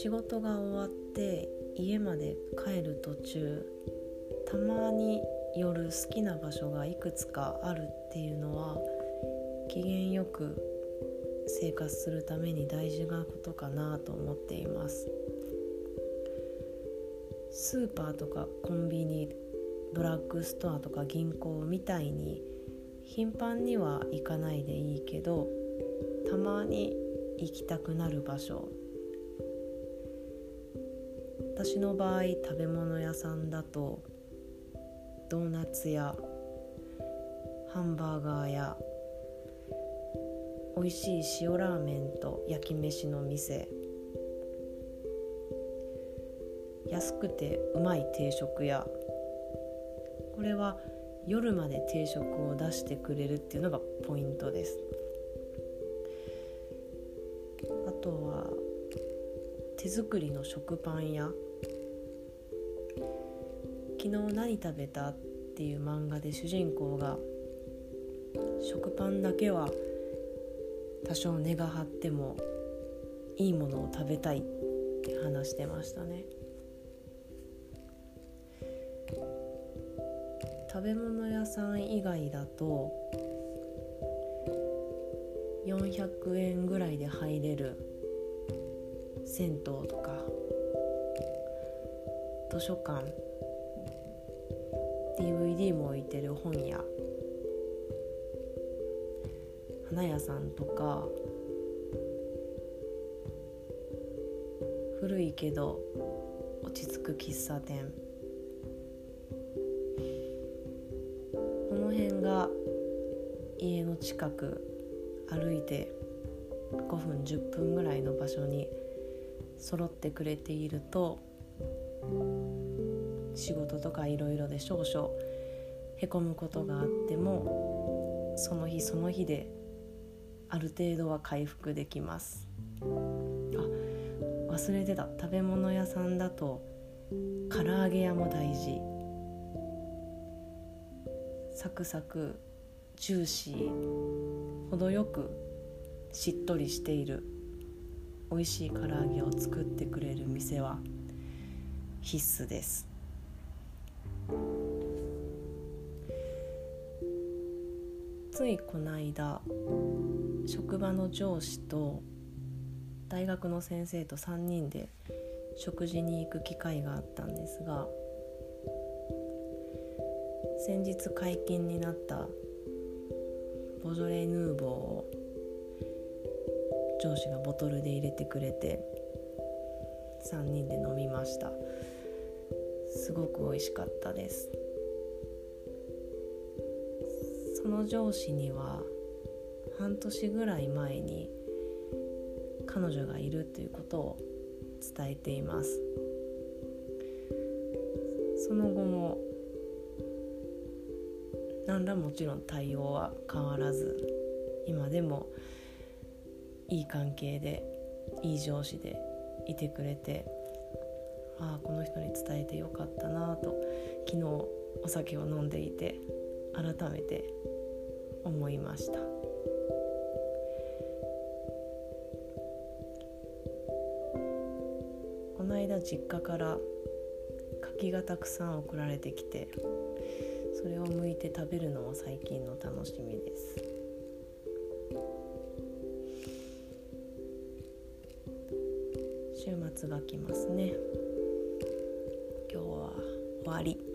仕事が終わって家まで帰る途中たまに夜好きな場所がいくつかあるっていうのは機嫌よく生活するために大事なことかなと思っています。スーパーとかコンビニドラッグストアとか銀行みたいに頻繁には行かないでいいけどたまに行きたくなる場所私の場合食べ物屋さんだとドーナツ屋ハンバーガー屋美味しい塩ラーメンと焼き飯の店。安くてうまい定食屋これは夜まで定食を出してくれるっていうのがポイントです。あとは手作りの食パン屋昨日何食べたっていう漫画で主人公が食パンだけは多少根が張ってもいいものを食べたいって話してましたね。食べ物屋さん以外だと400円ぐらいで入れる銭湯とか図書館 DVD も置いてる本屋。花屋さんとか古いけど落ち着く喫茶店。この辺が家の近く歩いて5分10分ぐらいの場所に揃ってくれていると仕事とかいろいろで少々へこむことがあってもその日その日である程度は回復できます。あ忘れてた。食べ物屋さんだと唐揚げ屋も大事。サクサクジューシー程よくしっとりしている美味しい唐揚げを作ってくれる店は必須です。ついこの間職場の上司と大学の先生と3人で食事に行く機会があったんですが先日解禁になったボジョレ・ヌーボーを上司がボトルで入れてくれて3人で飲みました。すごく美味しかったです。その上司には半年ぐらい前に彼女がいるということを伝えています。その後も何らもちろん対応は変わらず今でもいい関係でいい上司でいてくれてああこの人に伝えて昨日お酒を飲んでいて改めて思いました。この間実家から柿がたくさん送られてきてそれを剥いて食べるのも最近の楽しみです。週末が来ますね。今日は終わり。